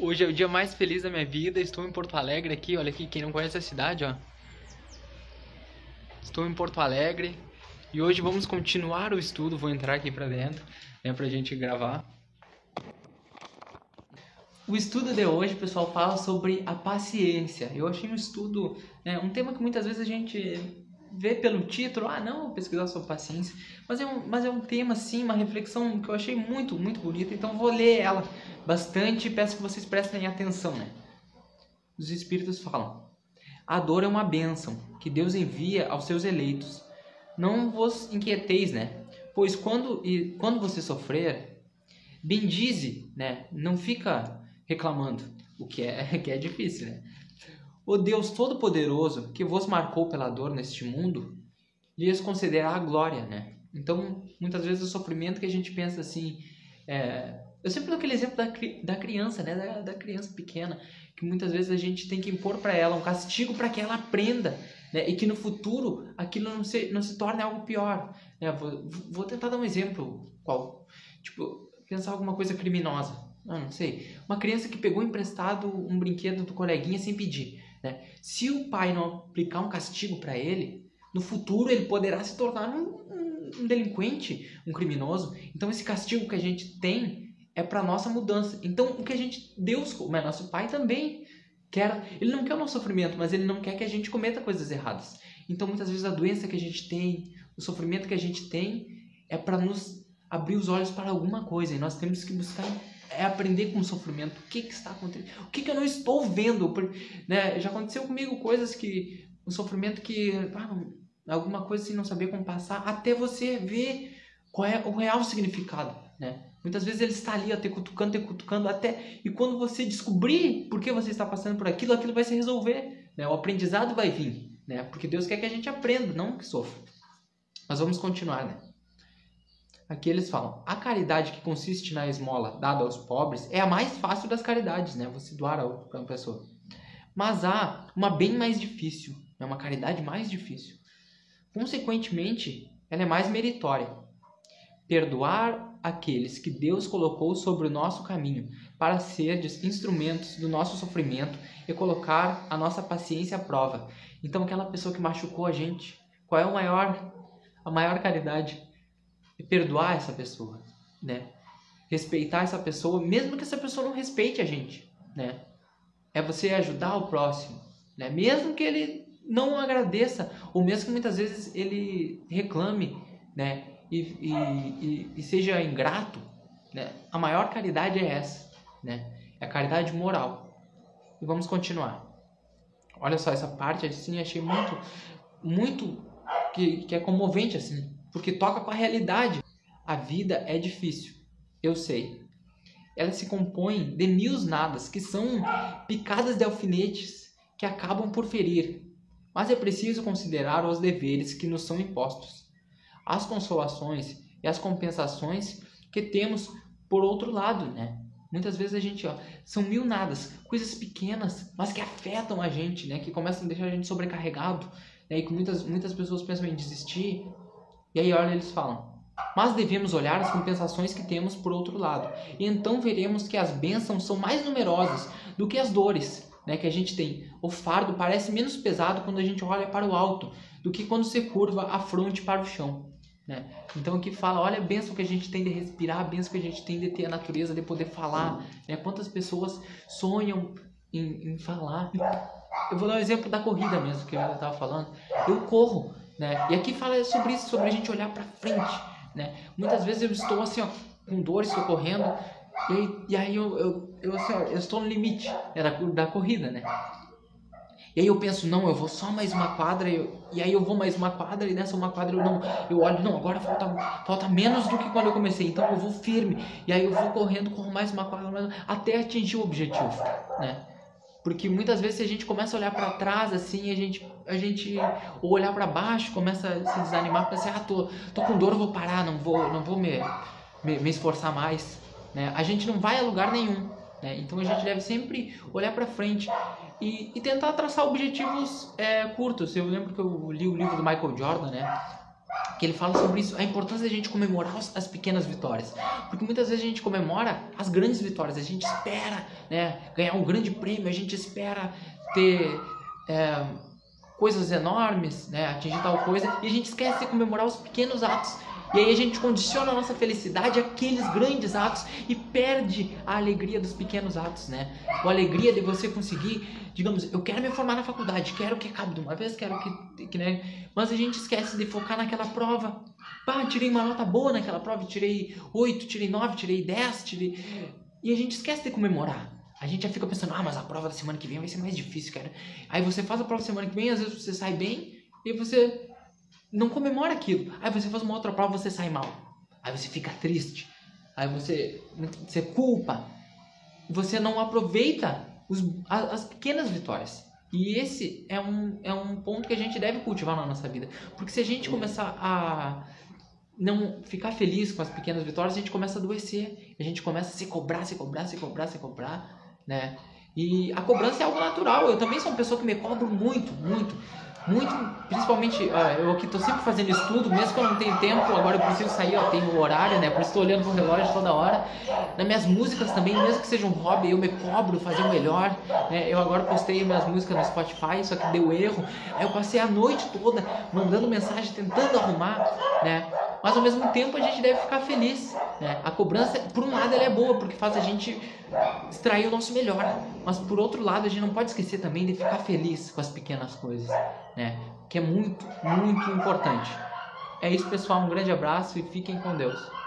Hoje é o dia mais feliz da minha vida. Estou em Porto Alegre aqui. Olha aqui, quem não conhece a cidade, ó. Estou em Porto Alegre e hoje vamos continuar o estudo. Vou entrar aqui para dentro, né, pra gente gravar. O estudo de hoje, pessoal, fala sobre a paciência. Eu achei um estudo, né, um tema que muitas vezes a gente vê pelo título, ah, não, pesquisar sobre paciência, mas é um, mas é um tema, assim, uma reflexão que eu achei muito, muito bonita, então vou ler ela bastante e peço que vocês prestem atenção, né? Os Espíritos falam, a dor é uma bênção que Deus envia aos seus eleitos. Não vos inquieteis, né? Pois quando, e, quando você sofrer, bendize, né? Não fica reclamando, o que é, que é difícil, né? O Deus Todo-Poderoso, que vos marcou pela dor neste mundo, lhes concederá a glória, né? Então, muitas vezes o sofrimento que a gente pensa assim, é... eu sempre dou aquele exemplo da, da criança, né? Da, da criança pequena, que muitas vezes a gente tem que impor para ela um castigo para que ela aprenda, né? E que no futuro aquilo não se, não se torne algo pior. Né? Vou, vou tentar dar um exemplo, qual? Tipo, pensar alguma coisa criminosa. Ah, não sei. Uma criança que pegou emprestado um brinquedo do coleguinha sem pedir. Né? Se o pai não aplicar um castigo para ele, no futuro ele poderá se tornar um, um, delinquente, um criminoso. Então esse castigo que a gente tem é para nossa mudança. Então o que a gente Deus, mas nosso pai também quer, ele não quer o nosso sofrimento, mas ele não quer que a gente cometa coisas erradas. Então muitas vezes a doença que a gente tem, o sofrimento que a gente tem é para nos abrir os olhos para alguma coisa e nós temos que buscar é aprender com o sofrimento. O que, que está acontecendo? O que, que eu não estou vendo? Né? Já aconteceu comigo coisas que. Um sofrimento que. Ah, alguma coisa sem não saber como passar, até você ver qual é o real significado. Né? Muitas vezes ele está ali, até cutucando, te cutucando, até. E quando você descobrir por que você está passando por aquilo, aquilo vai se resolver. Né? O aprendizado vai vir. Né? Porque Deus quer que a gente aprenda, não que sofra. Mas vamos continuar, né? Aqui eles falam: a caridade que consiste na esmola dada aos pobres é a mais fácil das caridades, né? Você doar para uma pessoa. Mas há uma bem mais difícil, é uma caridade mais difícil. Consequentemente, ela é mais meritória. Perdoar aqueles que Deus colocou sobre o nosso caminho para serdes instrumentos do nosso sofrimento e colocar a nossa paciência à prova. Então, aquela pessoa que machucou a gente, qual é o maior, a maior caridade? E perdoar essa pessoa, né? Respeitar essa pessoa, mesmo que essa pessoa não respeite a gente, né? É você ajudar o próximo, né? Mesmo que ele não agradeça, ou mesmo que muitas vezes ele reclame, né? E, e, e, e seja ingrato, né? A maior caridade é essa, né? É a caridade moral. E vamos continuar. Olha só essa parte assim, achei muito, muito que, que é comovente assim porque toca com a realidade. A vida é difícil, eu sei. Ela se compõe de mil nadas, que são picadas de alfinetes que acabam por ferir. Mas é preciso considerar os deveres que nos são impostos, as consolações e as compensações que temos por outro lado, né? Muitas vezes a gente, ó, são mil nadas, coisas pequenas, mas que afetam a gente, né? Que começam a deixar a gente sobrecarregado, né? E que muitas, muitas pessoas pensam em desistir, e aí olha eles falam: "Mas devemos olhar as compensações que temos por outro lado, e então veremos que as bênçãos são mais numerosas do que as dores, né, que a gente tem. O fardo parece menos pesado quando a gente olha para o alto do que quando se curva a fronte para o chão." Né? Então aqui fala, olha a benção que a gente tem de respirar, a benção que a gente tem de ter a natureza, de poder falar. Né? Quantas pessoas sonham em, em falar. Eu vou dar um exemplo da corrida mesmo, que eu estava falando. Eu corro, né? E aqui fala sobre isso, sobre a gente olhar para frente, né? Muitas vezes eu estou assim, ó, com dor, estou correndo, e aí, e aí eu, eu, eu, assim, ó, eu estou no limite né, da, da corrida, né? E aí eu penso, não, eu vou só mais uma quadra, eu, e aí eu vou mais uma quadra, e nessa uma quadra eu não, eu olho, não, agora falta, falta menos do que quando eu comecei, então eu vou firme, e aí eu vou correndo, corro mais uma quadra, até atingir o objetivo, né? Porque muitas vezes a gente começa a olhar para trás assim, a gente a gente ou olhar para baixo, começa a se desanimar, pensa, ah, tô, tô com dor, vou parar, não vou não vou me, me, me esforçar mais, né? A gente não vai a lugar nenhum, né? Então a gente deve sempre olhar para frente e, e, tentar traçar objetivos é, curtos. Eu lembro que eu li o livro do Michael Jordan, né? Que ele fala sobre isso, a importância da gente comemorar as pequenas vitórias. Porque muitas vezes a gente comemora as grandes vitórias, a gente espera né, ganhar um grande prêmio, a gente espera ter é, coisas enormes, né, atingir tal coisa, e a gente esquece de comemorar os pequenos atos. E aí a gente condiciona a nossa felicidade àqueles grandes atos e perde a alegria dos pequenos atos, né? A alegria de você conseguir, digamos, eu quero me formar na faculdade, quero que acabe de uma vez, quero que, que né? Mas a gente esquece de focar naquela prova. Pá, tirei uma nota boa naquela prova, tirei 8, tirei 9, tirei 10, tirei... E a gente esquece de comemorar. A gente já fica pensando, ah, mas a prova da semana que vem vai ser mais difícil, cara. Aí você faz a prova da semana que vem, às vezes você sai bem, e você não comemora aquilo. Aí você faz uma outra prova, você sai mal. Aí você fica triste. Aí você, você culpa. Você não aproveita os, as, pequenas vitórias. E esse é um, é um ponto que a gente deve cultivar na nossa vida. Porque se a gente começar a não ficar feliz com as pequenas vitórias, a gente começa a adoecer. A gente começa a se cobrar, se cobrar, se cobrar, se cobrar, né? E a cobrança é algo natural. Eu também sou uma pessoa que me cobro muito, muito muito, principalmente, eu aqui tô sempre fazendo estudo, mesmo que eu não tenho tempo, agora eu preciso sair, ó, tenho o horário, né? Por isso tô olhando pro relógio toda hora. Nas minhas músicas também, mesmo que seja um hobby, eu me cobro fazer o melhor, né? Eu agora postei minhas músicas no Spotify, só que deu erro. Aí eu passei a noite toda mandando mensagem, tentando arrumar, né? Mas ao mesmo tempo a gente deve ficar feliz, né? A cobrança, por um lado, ela é boa, porque faz a gente extrair o nosso melhor. Mas por outro lado, a gente não pode esquecer também de ficar feliz com as pequenas coisas né? Que é muito, muito importante. É isso, pessoal. Um grande abraço e fiquem com Deus.